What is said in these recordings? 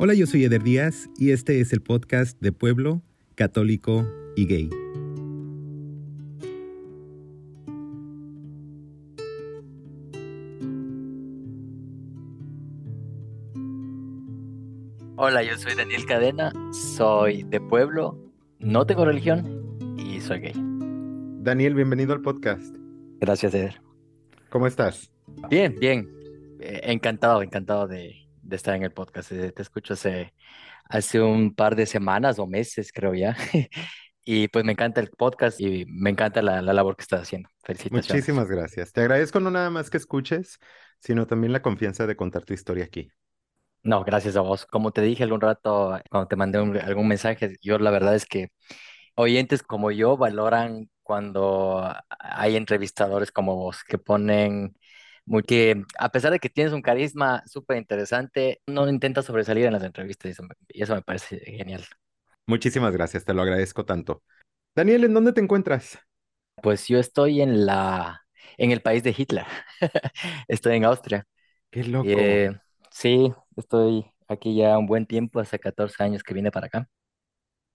Hola, yo soy Eder Díaz y este es el podcast de Pueblo, Católico y Gay. Hola, yo soy Daniel Cadena, soy de pueblo, no tengo religión y soy gay. Daniel, bienvenido al podcast. Gracias, Eder. ¿Cómo estás? Bien, bien. Eh, encantado, encantado de, de estar en el podcast. Eh, Te escucho hace, hace un par de semanas o meses, creo ya. Y pues me encanta el podcast y me encanta la, la labor que estás haciendo. Felicitaciones. Muchísimas gracias. Te agradezco no nada más que escuches, sino también la confianza de contar tu historia aquí. No, gracias a vos. Como te dije algún rato, cuando te mandé un- algún mensaje, yo la verdad es que oyentes como yo valoran cuando hay entrevistadores como vos que ponen muy que a pesar de que tienes un carisma súper interesante, no intentas sobresalir en las entrevistas y eso, me- y eso me parece genial. Muchísimas gracias, te lo agradezco tanto. Daniel, ¿en dónde te encuentras? Pues yo estoy en la en el país de Hitler. Estoy en Austria. Qué loco. Eh, sí, estoy aquí ya un buen tiempo, hace 14 años que vine para acá.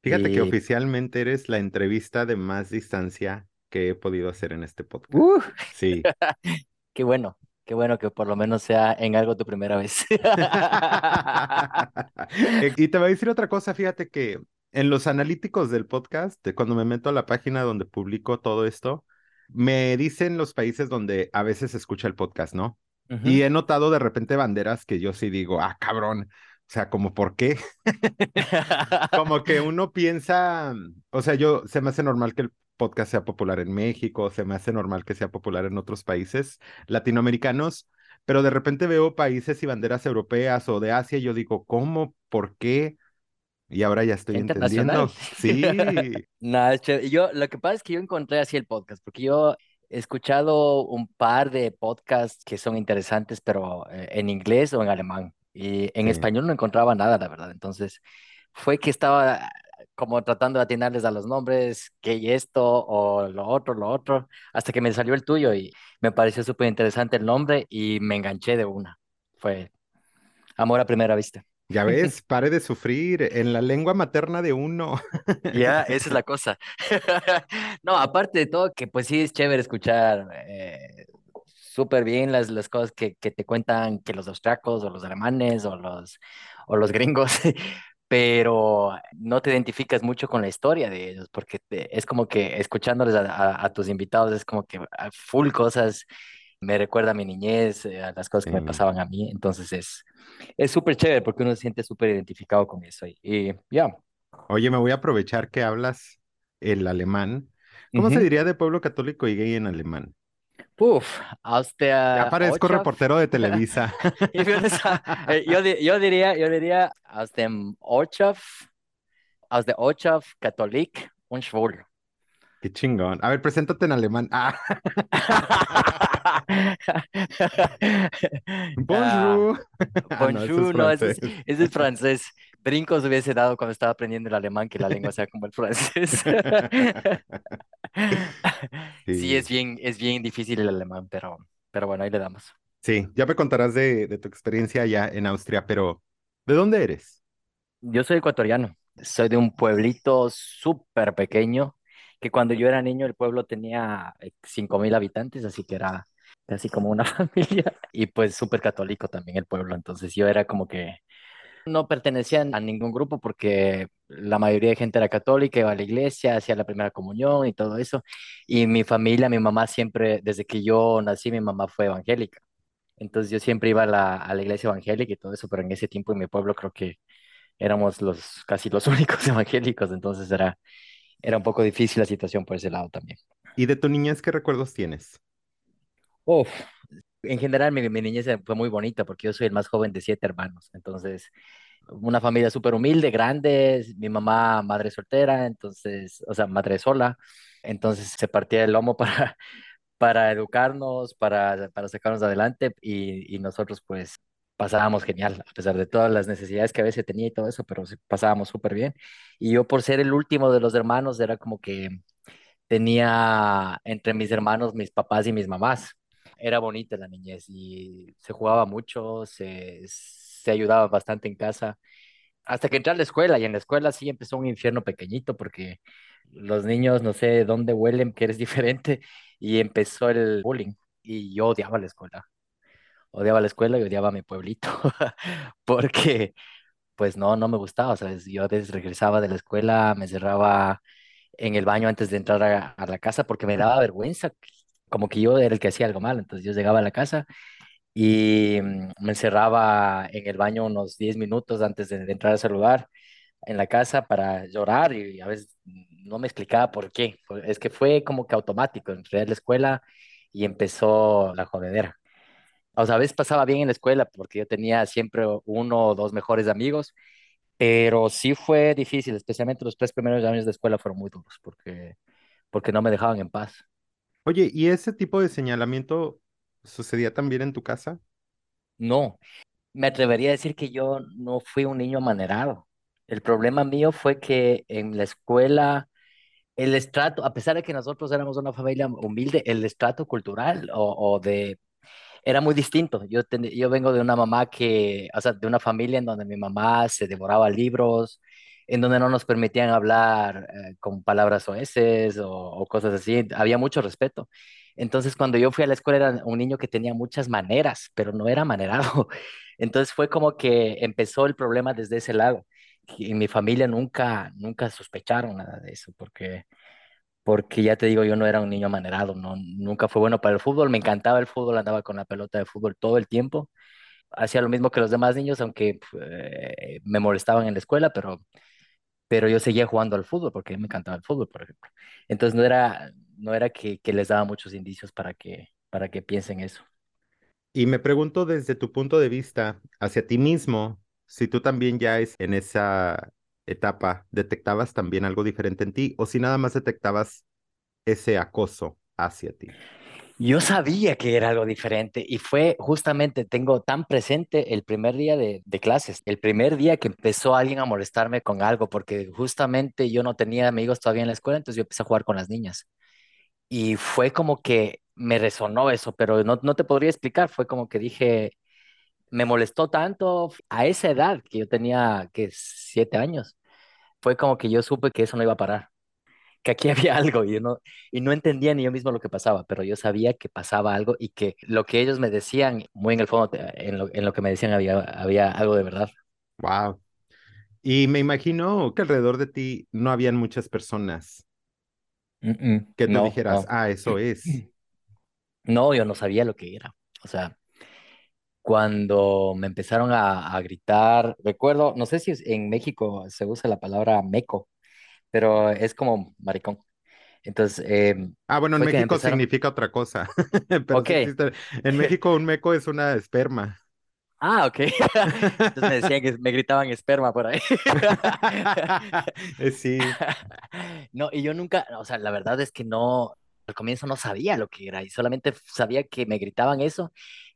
Fíjate que oficialmente eres la entrevista de más distancia que he podido hacer en este podcast. ¡uh! Sí. qué bueno, qué bueno que por lo menos sea en algo tu primera vez. Eh, Y te voy a decir otra cosa, fíjate que en los analíticos del podcast, de cuando me meto a la página donde publico todo esto, me dicen los países donde a veces se escucha el podcast, ¿no? Y he notado de repente banderas que yo sí digo, ah, cabrón, o sea, como por qué, como que uno piensa, o sea, yo, se me hace normal que el podcast sea popular en México, se me hace normal que sea popular en otros países latinoamericanos, pero de repente veo países y banderas europeas o de Asia y yo digo, ¿cómo? ¿Por qué? Y ahora ya estoy entendiendo. Sí, Nada. Yo, lo que pasa es que yo encontré así el podcast, porque yo he escuchado un par de podcasts que son interesantes, pero eh, en inglés o en alemán. Y en Sí. español no encontraba nada, la verdad. Entonces, fue que estaba como tratando de atinarles a los nombres, que y esto o lo otro, lo otro, hasta que me salió el tuyo y me pareció súper interesante el nombre y me enganché de una. Fue amor a primera vista. ya ves, pare de sufrir en la lengua materna de uno. Ya, esa es la cosa. No, aparte de todo, que pues sí es chévere escuchar eh, súper bien las, las cosas que, que te cuentan que los austriacos o los alemanes o los, o los gringos, pero no te identificas mucho con la historia de ellos, porque te- es como que escuchándoles a, a- a tus invitados es como que a full cosas, me recuerda a mi niñez, eh, a las cosas que me Sí. pasaban a mí, entonces es es súper chévere porque uno se siente súper identificado con eso y, y ya. Oye, me voy a aprovechar que hablas el alemán. ¿Cómo se Ujú. diría de pueblo católico y gay en alemán? Puf, aus Ya parezco reportero de Televisa. Eh, yo, yo diría, yo diría aus dem Ortschaft, aus der Ortschaft Katholik und Schwul. Qué chingón. A ver, preséntate en alemán. Ah, Ah, bonjour. Ah, es bonjour, no, ese es, es francés. Brincos hubiese dado cuando estaba aprendiendo el alemán que la lengua sea como el francés. Sí, es bien, es bien difícil el alemán, pero, pero bueno, ahí le damos. Sí, ya me contarás de, de tu experiencia allá en Austria, pero ¿de dónde eres? Yo soy ecuatoriano, soy de un pueblito súper pequeño, que cuando yo era niño el pueblo tenía eh, cinco mil habitantes, así que era casi como una familia, y pues súper católico también el pueblo, entonces yo era como que no pertenecía a ningún grupo porque la mayoría de gente era católica, iba a la iglesia, hacía la primera comunión y todo eso, y mi familia, mi mamá siempre, desde que yo nací, mi mamá fue evangélica. Entonces yo siempre iba a la, a la iglesia evangélica y todo eso, pero en ese tiempo en mi pueblo creo que éramos los casi los únicos evangélicos, entonces era, era un poco difícil la situación por ese lado también. ¿Y de tu niñez qué recuerdos tienes? Uf, en general mi, mi niñez fue muy bonita porque yo soy el más joven de siete hermanos, entonces una familia súper humilde, grande, mi mamá madre soltera, entonces, o sea, madre sola, entonces se partía el lomo para, para educarnos, para, para sacarnos adelante y, y nosotros pues pasábamos genial, a pesar de todas las necesidades que a veces tenía y todo eso, pero pasábamos súper bien. Y yo por ser el último de los hermanos era como que tenía entre mis hermanos mis papás y mis mamás. Era bonita la niñez y se jugaba mucho, se, se ayudaba bastante en casa hasta que entré a la escuela y en la escuela sí empezó un infierno pequeñito porque los niños no sé dónde huelen, que eres diferente y empezó el bullying y yo odiaba la escuela. Odiaba la escuela y odiaba mi pueblito porque pues no, no me gustaba, ¿sabes? Yo a veces regresaba de la escuela, me cerraba en el baño antes de entrar a, a la casa porque me daba vergüenza, como que yo era el que hacía algo mal. Entonces yo llegaba a la casa y mm, me encerraba en el baño unos 10 minutos antes de, entrar a saludar en la casa para llorar y a veces no me explicaba por qué. Es que fue como que automático. Entré a la escuela y empezó la jodedera. O sea, a veces pasaba bien en la escuela porque yo tenía siempre uno o dos mejores amigos, pero sí fue difícil, especialmente los tres primeros años de escuela fueron muy duros porque, porque no me dejaban en paz. Oye, ¿y ese tipo de señalamiento sucedía también en tu casa? No, me atrevería a decir que yo no fui un niño amanerado. El problema mío fue que en la escuela, el estrato, a pesar de que nosotros éramos una familia humilde, el estrato cultural o, de era muy distinto. Yo, ten- yo vengo de una mamá que, o sea, de una familia en donde mi mamá se devoraba libros, en donde no nos permitían hablar eh, con palabras oeces o, o cosas así. Había mucho respeto. Entonces, cuando yo fui a la escuela era un niño que tenía muchas maneras, pero no era manerado. Entonces fue como que empezó el problema desde ese lado. Y mi familia nunca, nunca sospecharon nada de eso, porque porque ya te digo, yo no era un niño amanerado, no, nunca fue bueno para el fútbol, me encantaba el fútbol, andaba con la pelota de fútbol todo el tiempo, hacía lo mismo que los demás niños, aunque eh, me molestaban en la escuela, pero, pero yo seguía jugando al fútbol porque me encantaba el fútbol, por ejemplo. Entonces no era, no era que, que les daba muchos indicios para que, para que piensen eso. Y me pregunto desde tu punto de vista hacia ti mismo, si tú también ya es en esa etapa detectabas también algo diferente en ti o si nada más detectabas ese acoso hacia ti. Yo sabía que era algo diferente y fue justamente, tengo tan presente el primer día de, de clases, el primer día que empezó alguien a molestarme con algo, porque justamente yo no tenía amigos todavía en la escuela, entonces yo empecé a jugar con las niñas. Y fue como que me resonó eso, pero no, no te podría explicar, fue como que dije, me molestó tanto a esa edad que yo tenía, que siete años, fue como que yo supe que eso no iba a parar que aquí había algo y no, y no entendía ni yo mismo lo que pasaba, pero yo sabía que pasaba algo y que lo que ellos me decían, muy en el fondo, te- en lo, en lo que me decían había, había algo de verdad. Wow. Y me imagino que alrededor de ti no habían muchas personas Mm, mm, que tú No, dijeras, no. ah, eso es. No, yo no sabía lo que era. O sea, cuando me empezaron a, a gritar, recuerdo, no sé si en México se usa la palabra meco, pero es como maricón. Entonces, eh, Ah, bueno, en México empezaron, significa otra cosa, pero ok, sí. En México un meco es una esperma. ah, ok. Entonces me decían que me gritaban esperma por ahí. Eh, Sí, No, y yo nunca, o sea, la verdad es que no, al comienzo no sabía lo que era y solamente sabía que me gritaban eso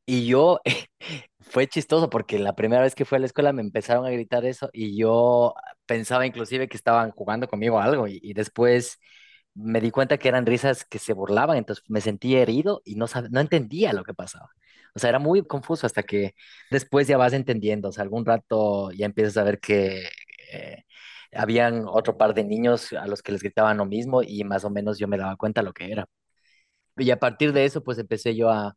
y yo, fue chistoso porque la primera vez que fui a la escuela me empezaron a gritar eso y yo pensaba inclusive que estaban jugando conmigo algo y, después me di cuenta que eran risas que se burlaban, entonces me sentí herido y no, no entendía lo que pasaba. O sea, era muy confuso hasta que después ya vas entendiendo, o sea, algún rato ya empiezas a ver que... eh, habían otro par de niños a los que les gritaban lo mismo y más o menos yo me daba cuenta lo que era. Y a partir de eso, pues empecé yo a,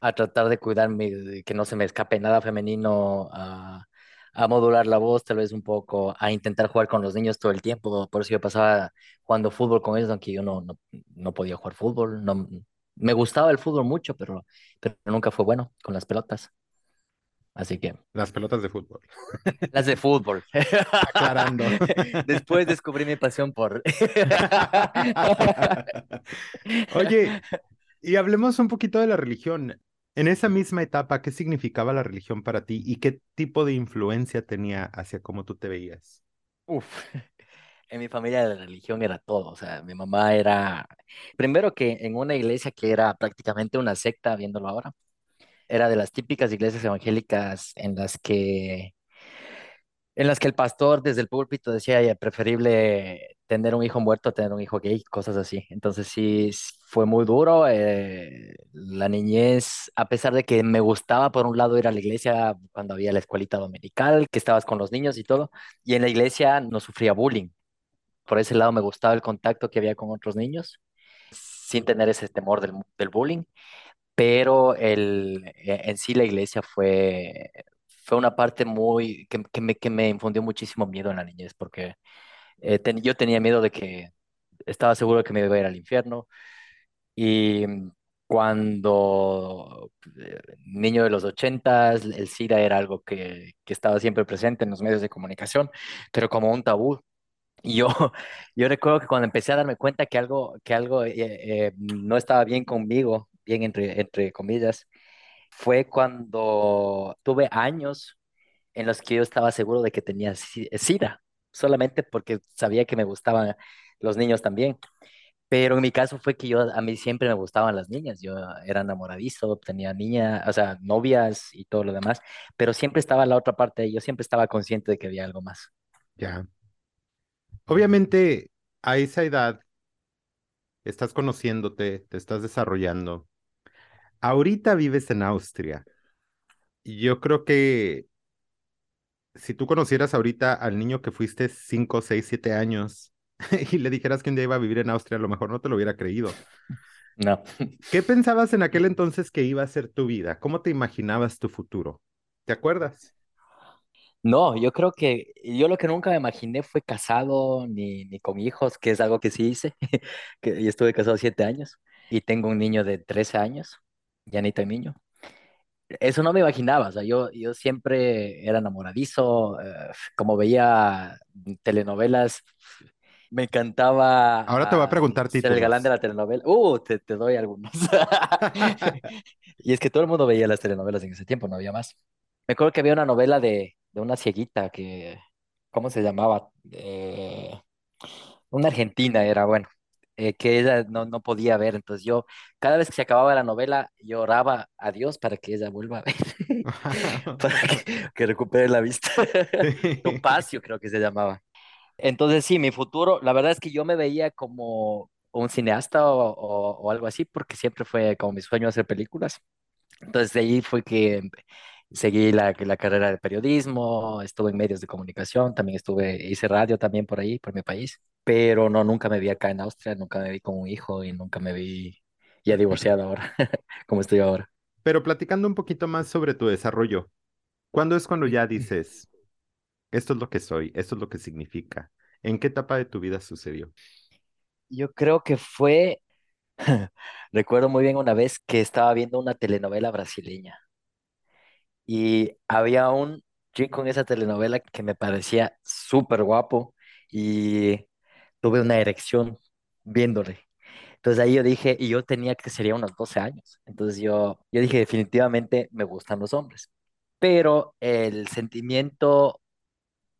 a tratar de cuidarme, que no se me escape nada femenino, a, a modular la voz tal vez un poco, a intentar jugar con los niños todo el tiempo. Por eso yo pasaba jugando fútbol con ellos, aunque yo no, no, no podía jugar fútbol. No, me gustaba el fútbol mucho, pero, pero nunca fue bueno con las pelotas. Así que las pelotas de fútbol. las de fútbol. Aclarando. Después descubrí mi pasión por... Oye, y hablemos un poquito de la religión. En esa misma etapa, ¿qué significaba la religión para ti y qué tipo de influencia tenía hacia cómo tú te veías? Uf, en mi familia la religión era todo, o sea, mi mamá era, primero que en una iglesia que era prácticamente una secta, viéndolo ahora, era de las típicas iglesias evangélicas en las que, en las que el pastor desde el púlpito decía, ya, preferible tener un hijo muerto, tener un hijo gay, cosas así. Entonces sí, fue muy duro. eh, la niñez, a pesar de que me gustaba por un lado ir a la iglesia cuando había la escuelita dominical, que estabas con los niños y todo, y en la iglesia no sufría bullying. Por ese lado me gustaba el contacto que había con otros niños, sin tener ese temor del, del bullying, pero el, eh, en sí la iglesia fue, fue una parte muy, que, que me, que me infundió muchísimo miedo en la niñez, porque eh, ten- yo tenía miedo de que estaba seguro de que me iba a ir al infierno y mm, cuando eh, niño de los ochentas, el SIDA era algo que, que estaba siempre presente en los medios de comunicación, pero como un tabú. Y yo, yo recuerdo que cuando empecé a darme cuenta que algo, que algo eh, eh, no estaba bien conmigo, bien entre, entre comillas, fue cuando tuve años en los que yo estaba seguro de que tenía si- SIDA, solamente porque sabía que me gustaban los niños también. Pero en mi caso fue que yo, a mí siempre me gustaban las niñas, yo era enamoradizo, tenía niña, o sea, novias y todo lo demás, pero siempre estaba la otra parte, yo siempre estaba consciente de que había algo más. Ya. Obviamente, a esa edad estás conociéndote, te estás desarrollando. Ahorita vives en Austria. Yo creo que si tú conocieras ahorita al niño que fuiste 5, 6, 7 años y le dijeras que un día iba a vivir en Austria, a lo mejor no te lo hubiera creído. No. ¿Qué pensabas en aquel entonces que iba a ser tu vida? ¿Cómo te imaginabas tu futuro? ¿Te acuerdas? No, yo creo que yo lo que nunca me imaginé fue casado ni, ni con hijos, que es algo que sí hice, que yo estuve casado siete años y tengo un niño de 13 años, ya ni tan niño. Eso no me imaginaba, o sea, yo, yo siempre era enamoradizo, eh, como veía telenovelas, me encantaba Ahora te voy a ah, preguntar ser el galán de la telenovela. Uh, te, te doy algunos. Y es que todo el mundo veía las telenovelas en ese tiempo, no había más. Me acuerdo que había una novela de, de una cieguita que, ¿cómo se llamaba? Eh, una argentina era, bueno, eh, que ella no, no podía ver. Entonces yo, cada vez que se acababa la novela, yo oraba a Dios para que ella vuelva a ver, para que, que recupere la vista. Topacio creo que se llamaba. Entonces sí, mi futuro, la verdad es que yo me veía como un cineasta o, o- o algo así, porque siempre fue como mi sueño hacer películas. Entonces de ahí fue que seguí la, la carrera de periodismo, estuve en medios de comunicación, también estuve, hice radio también por ahí, por mi país, pero no, nunca me vi acá en Austria, nunca me vi con un hijo y nunca me vi ya divorciado ahora, como estoy ahora. Pero platicando un poquito más sobre tu desarrollo, ¿cuándo es cuando ya dices, esto es lo que soy, esto es lo que significa? ¿En qué etapa de tu vida sucedió? Yo creo que fue, recuerdo muy bien una vez que estaba viendo una telenovela brasileña y había un chico en esa telenovela que me parecía súper guapo y tuve una erección viéndole. Entonces ahí yo dije, y yo tenía que sería unos 12 años. Entonces yo, yo dije, definitivamente me gustan los hombres. Pero el sentimiento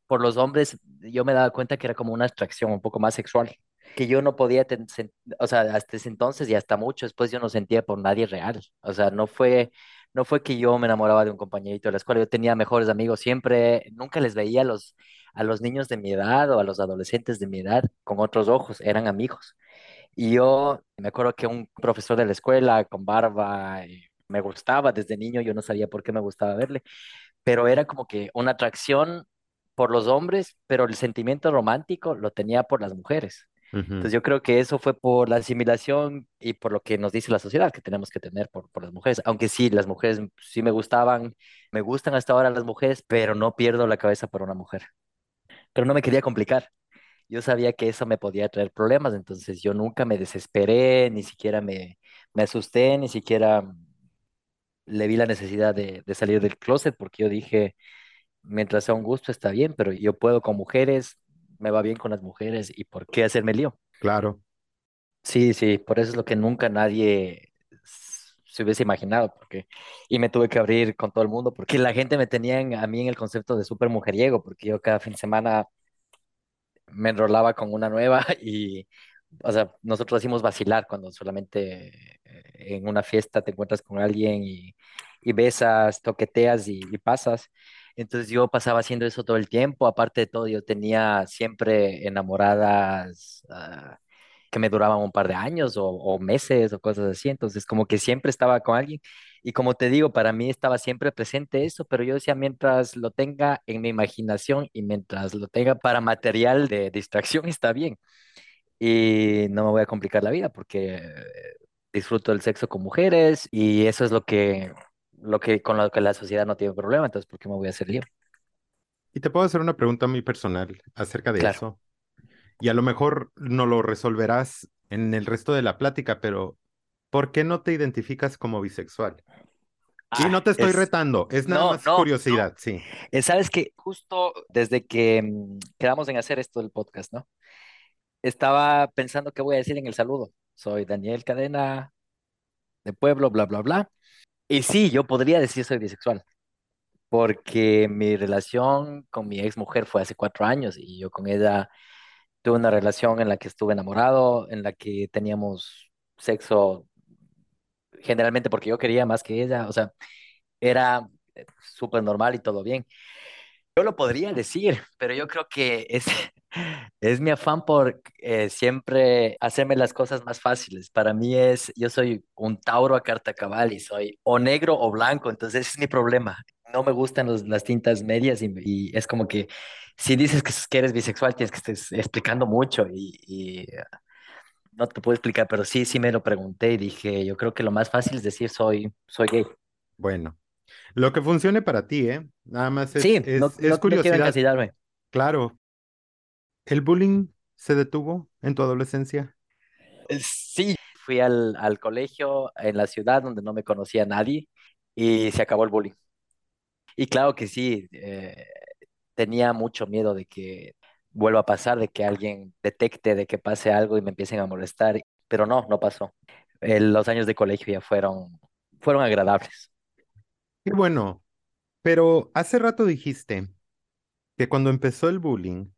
por los hombres, yo me daba cuenta que era como una atracción un poco más sexual, que yo no podía, o sea, hasta ese entonces y hasta mucho después yo no sentía por nadie real. O sea, no fue, no fue que yo me enamoraba de un compañerito de la escuela, yo tenía mejores amigos siempre, nunca les veía los, a los niños de mi edad o a los adolescentes de mi edad con otros ojos, eran amigos. Y yo me acuerdo que un profesor de la escuela con barba eh, me gustaba desde niño, yo no sabía por qué me gustaba verle, pero era como que una atracción por los hombres, pero el sentimiento romántico lo tenía por las mujeres. Entonces yo creo que eso fue por la asimilación y por lo que nos dice la sociedad que tenemos que tener por, por las mujeres. Aunque sí, las mujeres sí me gustaban, me gustan hasta ahora las mujeres, pero no pierdo la cabeza por una mujer. Pero no me quería complicar. Yo sabía que eso me podía traer problemas, entonces yo nunca me desesperé, ni siquiera me, me asusté, ni siquiera le vi la necesidad de, de salir del closet, porque yo dije, mientras sea un gusto está bien, pero yo puedo con mujeres, me va bien con las mujeres, ¿y por qué hacerme lío? claro, Sí, sí, por eso es lo que nunca nadie se hubiese imaginado, porque, y me tuve que abrir con todo el mundo, porque la gente me tenía en- a mí en el concepto de súper mujeriego, porque yo cada fin de semana me enrolaba con una nueva y, o sea, nosotros decimos vacilar cuando solamente eh, en una fiesta te encuentras con alguien y, y besas, toqueteas y, y pasas. Entonces yo pasaba haciendo eso todo el tiempo. Aparte de todo, yo tenía siempre enamoradas ah, que me duraban un par de años o, o meses o cosas así. Entonces como que siempre estaba con alguien. Y como te digo, para mí estaba siempre presente eso, pero yo decía, mientras lo tenga en mi imaginación y mientras lo tenga para material de distracción, está bien. Y no me voy a complicar la vida porque disfruto del sexo con mujeres y eso es lo que, lo que con lo que la sociedad no tiene problema, entonces ¿por qué me voy a hacer lío? Y te puedo hacer una pregunta muy personal acerca de Claro. eso. Y a lo mejor no lo resolverás en el resto de la plática, pero ¿por qué no te identificas como bisexual? Y Ah, no te estoy es, retando, es nada no, más no, no. curiosidad, sí. Eh, Sabes que justo desde que mm, quedamos en hacer esto del podcast, ¿no? Estaba pensando qué voy a decir en el saludo. Soy Daniel Cadena de Pueblo, bla, bla, bla. Y sí, yo podría decir soy bisexual, porque mi relación con mi ex mujer fue hace cuatro años y yo con ella tuve una relación en la que estuve enamorado, en la que teníamos sexo generalmente porque yo quería más que ella, o sea, era súper normal y todo bien. Yo lo podría decir, pero yo creo que es, es mi afán por eh, siempre hacerme las cosas más fáciles. Para mí es, yo soy un Tauro a carta cabal y soy o negro o blanco, entonces ese es mi problema. No me gustan los- las tintas medias y, y es como que si dices que, que eres bisexual tienes que estar explicando mucho y, y, no te puedo explicar, pero sí, sí me lo pregunté y dije, yo creo que lo más fácil es decir soy, soy gay. Bueno, lo que funcione para ti, ¿eh? Nada más es, Sí, es, no, es no quiero curiosidad. encasillarme. Claro. ¿El bullying se detuvo en tu adolescencia? Sí, fui al, al colegio en la ciudad donde no me conocía nadie y se acabó el bullying. Y claro que sí, eh, tenía mucho miedo de que vuelva a pasar, de que alguien detecte, de que pase algo y me empiecen a molestar, pero no, no pasó. Eh, los años de colegio ya fueron, fueron agradables. Qué bueno, pero hace rato dijiste que cuando empezó el bullying,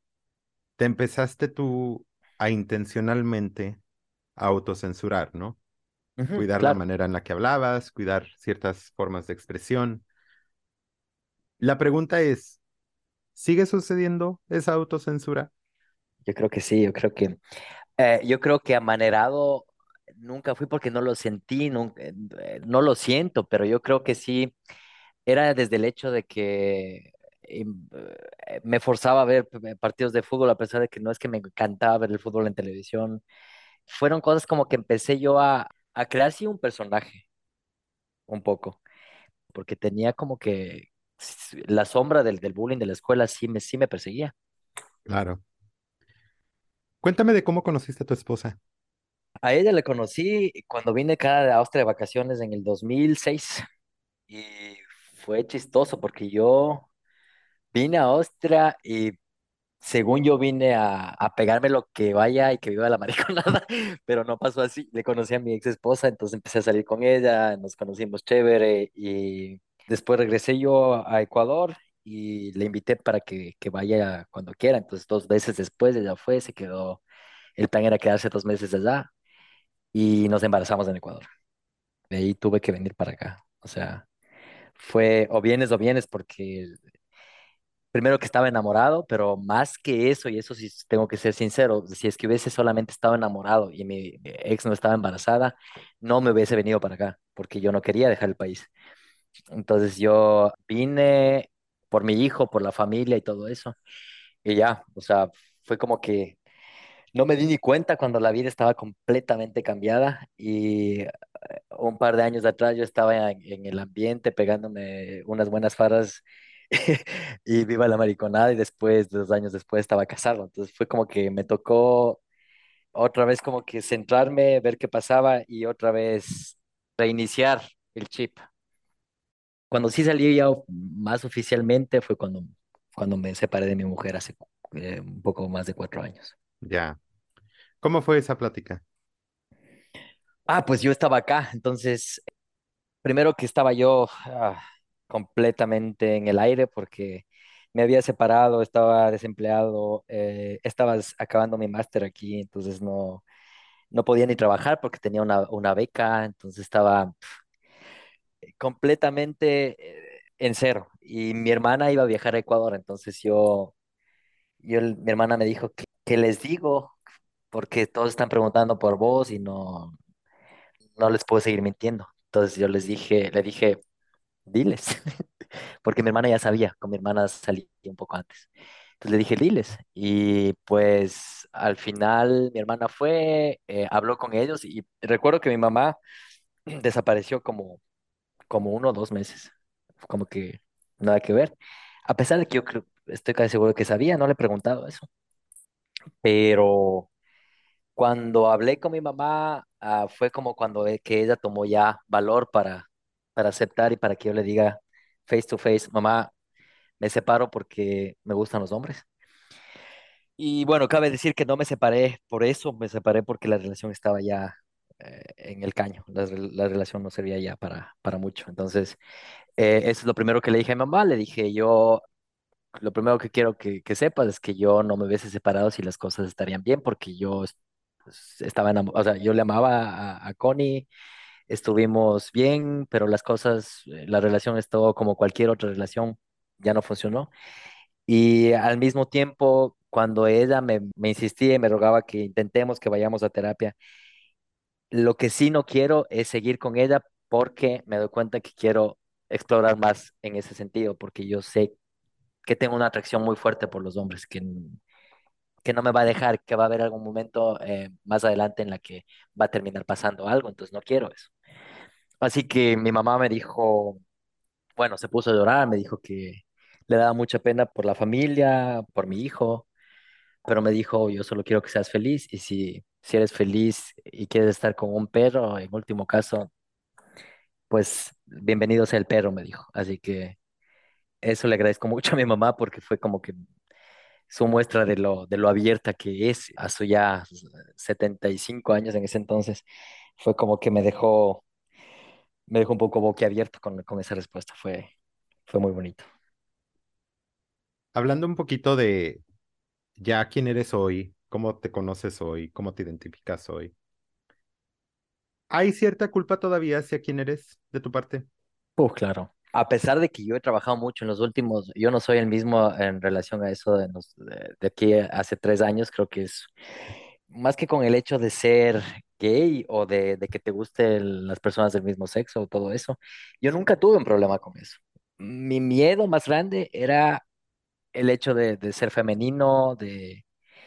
te empezaste tú a intencionalmente a autocensurar, ¿no? Cuidar la manera en la que hablabas, cuidar ciertas formas de expresión. La pregunta es, ¿sigue sucediendo esa autocensura? yo creo que sí, yo creo que, eh, yo creo que amanerado nunca fui porque no lo sentí, eh, eh, no lo siento, pero yo creo que sí era desde el hecho de que me forzaba a ver partidos de fútbol, a pesar de que no es que me encantaba ver el fútbol en televisión. Fueron cosas como que empecé yo a, a crear sí un personaje, un poco, porque tenía como que la sombra del, del bullying de la escuela sí me, sí me perseguía. Claro. Cuéntame de cómo conociste a tu esposa. A ella le conocí cuando vine acá de Austria de vacaciones en el 2006 y fue chistoso porque yo vine a Austria y Según yo vine a, a pegarme lo que vaya y que viva la mariconada, pero no pasó así. Le conocí a mi ex esposa, entonces empecé a salir con ella, nos conocimos chévere y después regresé yo a Ecuador y le invité para que, que vaya cuando quiera. Entonces dos veces después ella fue, se quedó, el plan era quedarse dos meses allá y nos embarazamos en Ecuador. De ahí tuve que venir para acá. O sea, fue o vienes o vienes porque primero que estaba enamorado, pero más que eso, y eso sí tengo que ser sincero, si es que hubiese solamente estado enamorado y mi ex no estaba embarazada, no me hubiese venido para acá, porque yo no quería dejar el país. Entonces yo vine por mi hijo, por la familia y todo eso, y ya, o sea, fue como que no me di ni cuenta cuando la vida estaba completamente cambiada y eh, un par de años atrás yo estaba en, en el ambiente pegándome unas buenas faras y viva la mariconada y después, dos años después, estaba casado. Entonces fue como que me tocó otra vez como que centrarme, ver qué pasaba y otra vez reiniciar el chip. Cuando sí salí ya más oficialmente fue cuando, cuando me separé de mi mujer hace eh, un poco más de cuatro años. Ya. ¿Cómo fue esa plática? Ah, pues yo estaba acá, entonces primero que estaba yo ah, completamente en el aire porque me había separado, estaba desempleado, eh, estaba acabando mi máster aquí, entonces no, no podía ni trabajar porque tenía una, una beca, entonces estaba completamente eh, en cero. y mi hermana iba a viajar a Ecuador, entonces yo, yo mi hermana me dijo, ¿qué, qué les digo? Porque todos están preguntando por vos y no, no les puedo seguir mintiendo. Entonces yo les dije, le dije, diles, porque mi hermana ya sabía, con mi hermana salí un poco antes. Entonces le dije, diles. Y pues al final mi hermana fue, eh, habló con ellos y recuerdo que mi mamá desapareció como, como uno o dos meses, como que nada que ver. A pesar de que yo creo, estoy casi seguro que sabía, no le he preguntado eso. Pero cuando hablé con mi mamá, ah, fue como cuando que ella tomó ya valor para, para aceptar y para que yo le diga face to face, mamá, me separo porque me gustan los hombres. Y bueno, cabe decir que no me separé por eso, me separé porque la relación estaba ya eh, en el caño, la, la relación no servía ya para, para mucho. Entonces, eh, eso es lo primero que le dije a mi mamá, le dije yo, lo primero que quiero que, que sepas es que yo no me hubiese separado si las cosas estarían bien, porque yo es- estaba enamorado, o sea, yo le amaba a, a Connie, estuvimos bien, pero las cosas, eh, la relación estuvo como cualquier otra relación, ya no funcionó. Y al mismo tiempo, cuando ella me, me insistía y me rogaba que intentemos que vayamos a terapia, lo que sí no quiero es seguir con ella porque me doy cuenta que quiero explorar más en ese sentido, porque yo sé que tengo una atracción muy fuerte por los hombres, que, que no me va a dejar, que va a haber algún momento eh, más adelante en la que va a terminar pasando algo, entonces no quiero eso. Así que mi mamá me dijo, bueno, se puso a llorar, me dijo que le daba mucha pena por la familia, por mi hijo, pero me dijo, yo solo quiero que seas feliz y si, si eres feliz y quieres estar con un perro, en último caso, pues bienvenido sea el perro, me dijo. Así que eso le agradezco mucho a mi mamá porque fue como que su muestra de lo, de lo abierta que es a su ya 75 años en ese entonces. Fue como que me dejó, me dejó un poco boquiabierto con, con esa respuesta. Fue, fue muy bonito. Hablando un poquito de ya quién eres hoy, cómo te conoces hoy, cómo te identificas hoy. ¿Hay cierta culpa todavía hacia quién eres de tu parte? Pues claro. A pesar de que yo he trabajado mucho en los últimos, yo no soy el mismo en relación a eso de, los- de, de aquí hace tres años, creo que es más que con el hecho de ser gay o de, de que te gusten las personas del mismo sexo o todo eso, yo nunca tuve un problema con eso. Mi miedo más grande era el hecho de, de ser femenino, de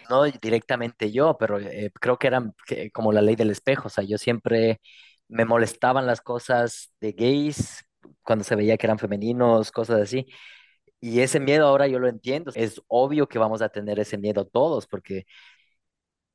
no directamente yo, pero eh, creo que eran como la ley del espejo, o sea, yo siempre me molestaban las cosas de gays cuando se veía que eran femeninos, cosas así. Y ese miedo ahora yo lo entiendo. Es obvio que vamos a tener ese miedo todos, porque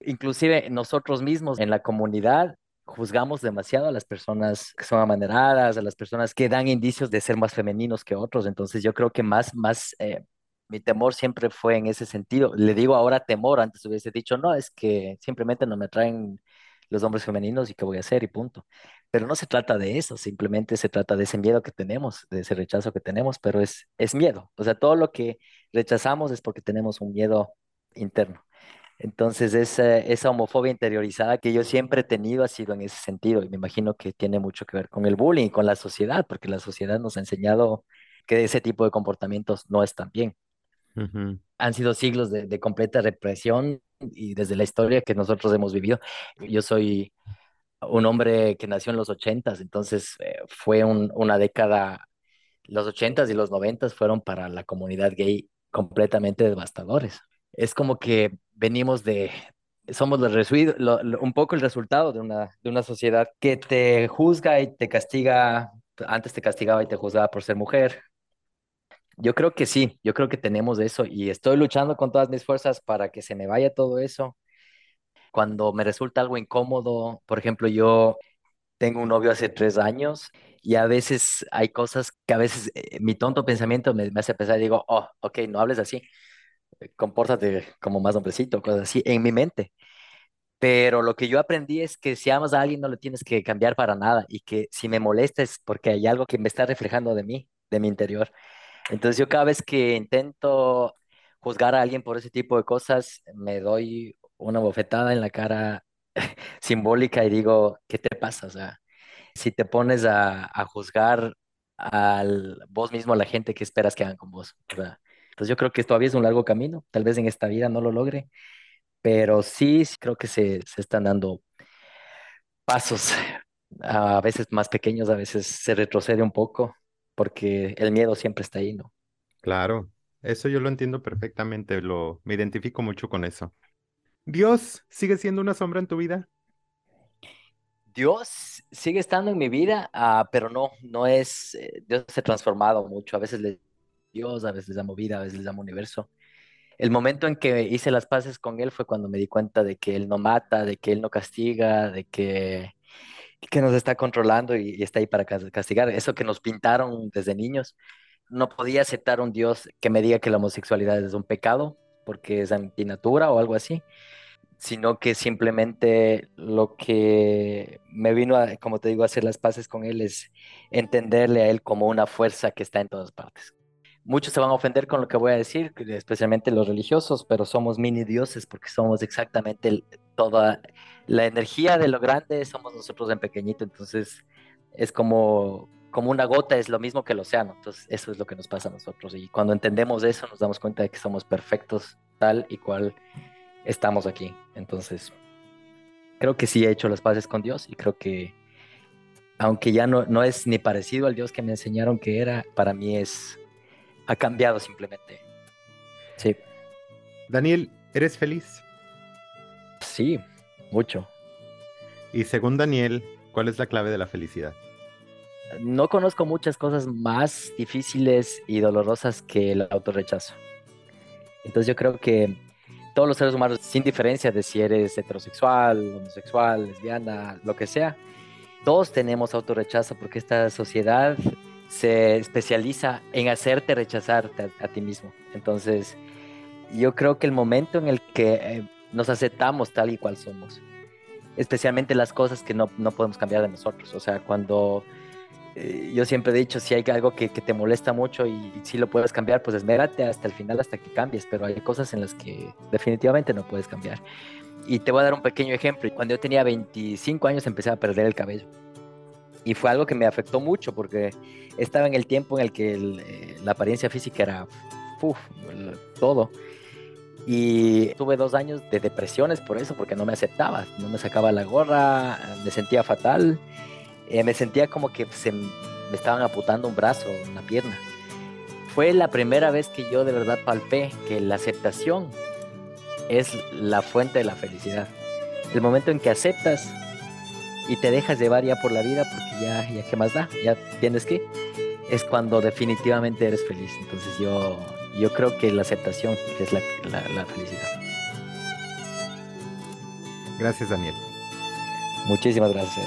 Inclusive nosotros mismos en la comunidad juzgamos demasiado a las personas que son amaneradas, a las personas que dan indicios de ser más femeninos que otros. Entonces yo creo que más, más, eh, mi temor siempre fue en ese sentido. Le digo ahora temor, antes hubiese dicho, no, es que simplemente no me atraen los hombres femeninos y qué voy a hacer y punto. Pero no se trata de eso, simplemente se trata de ese miedo que tenemos, de ese rechazo que tenemos, pero es, es miedo. O sea, todo lo que rechazamos es porque tenemos un miedo interno. Entonces, esa, esa homofobia interiorizada que yo siempre he tenido ha sido en ese sentido y me imagino que tiene mucho que ver con el bullying, con la sociedad, porque la sociedad nos ha enseñado que ese tipo de comportamientos no están bien. Han sido siglos de, de completa represión y desde la historia que nosotros hemos vivido. Yo soy un hombre que nació en los ochentas, entonces eh, fue un- una década, los ochentas y los noventas fueron para la comunidad gay completamente devastadores. Es como que venimos de, somos los un poco el resultado de una, de una sociedad que te juzga y te castiga, antes te castigaba y te juzgaba por ser mujer. Yo creo que sí, yo creo que tenemos eso y estoy luchando con todas mis fuerzas para que se me vaya todo eso. Cuando me resulta algo incómodo, por ejemplo, yo tengo un novio hace tres años y a veces hay cosas que a veces eh, mi tonto pensamiento me, me hace pensar y digo, oh, ok, no hables así, compórtate como más hombrecito, cosas así, en mi mente. Pero lo que yo aprendí es que si amas a alguien no lo tienes que cambiar para nada y que si me molesta es porque hay algo que me está reflejando de mí, de mi interior. Entonces yo cada vez que intento juzgar a alguien por ese tipo de cosas, me doy una bofetada en la cara simbólica y digo, ¿qué te pasa? O sea, si te pones a, a juzgar al vos mismo, a la gente que esperas que hagan con vos. Entonces pues yo creo que todavía es un largo camino, tal vez en esta vida no lo logre, pero sí, sí creo que se, se están dando pasos, a veces más pequeños, a veces se retrocede un poco, porque el miedo siempre está ahí, ¿no? Claro, eso yo lo entiendo perfectamente, lo, me identifico mucho con eso. ¿Dios sigue siendo una sombra en tu vida? Dios sigue estando en mi vida, ah, pero no, no es, eh, Dios se ha transformado mucho, a veces le Dios, a veces le llamo vida, a veces le llamo universo. El momento en que hice las paces con Él fue cuando me di cuenta de que Él no mata, de que Él no castiga, de que, que nos está controlando y, está ahí para cas- castigar. Eso que nos pintaron desde niños. No podía aceptar un Dios que me diga que la homosexualidad es un pecado porque es antinatura o algo así sino que simplemente lo que me vino a, como te digo, a hacer las paces con él es entenderle a él como una fuerza que está en todas partes. Muchos se van a ofender con lo que voy a decir, especialmente los religiosos, pero somos mini dioses porque somos exactamente toda la energía de lo grande, somos nosotros en pequeñito, entonces es como, como una gota, es lo mismo que el océano, entonces eso es lo que nos pasa a nosotros y cuando entendemos eso nos damos cuenta de que somos perfectos tal y cual estamos aquí. Entonces, creo que sí he hecho las paces con Dios y creo que, aunque ya no, no es ni parecido al Dios que me enseñaron que era, para mí es, ha cambiado simplemente. Sí, Daniel, ¿eres feliz? sí, mucho. Y según Daniel, ¿cuál es la clave de la felicidad? No conozco muchas cosas más difíciles y dolorosas que el autorrechazo. Entonces yo creo que todos los seres humanos, sin diferencia de si eres heterosexual, homosexual, lesbiana, lo que sea, todos tenemos autorrechazo porque esta sociedad se especializa en hacerte rechazarte a, ti mismo. Entonces, yo creo que el momento en el que eh, nos aceptamos tal y cual somos, especialmente las cosas que no, no podemos cambiar de nosotros, o sea, cuando eh, yo siempre he dicho, si hay algo que, te molesta mucho y, y si lo puedes cambiar, pues esmérate hasta el final, hasta que cambies, pero hay cosas en las que definitivamente no puedes cambiar. Y te voy a dar un pequeño ejemplo. Cuando yo tenía 25 años empecé a perder el cabello. Y fue algo que me afectó mucho porque estaba en el tiempo en el que eh, la apariencia física era todo. Y tuve dos años de depresiones por eso, porque no me aceptaba, no me sacaba la gorra, me sentía fatal, eh, me sentía como que se me estaban amputando un brazo, una pierna. Fue la primera vez que yo de verdad palpé que la aceptación es la fuente de la felicidad. El momento en que aceptas y te dejas llevar ya por la vida, porque ya, ya qué más da, ya tienes que, es cuando definitivamente eres feliz. Entonces yo, yo creo que la aceptación es la, la- la felicidad. Gracias, Daniel. Muchísimas gracias.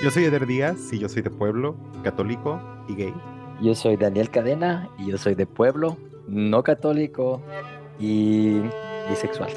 Yo soy Eder Díaz y yo soy de pueblo, católico y gay. Yo soy Daniel Cadena y yo soy de pueblo, no católico y bisexual.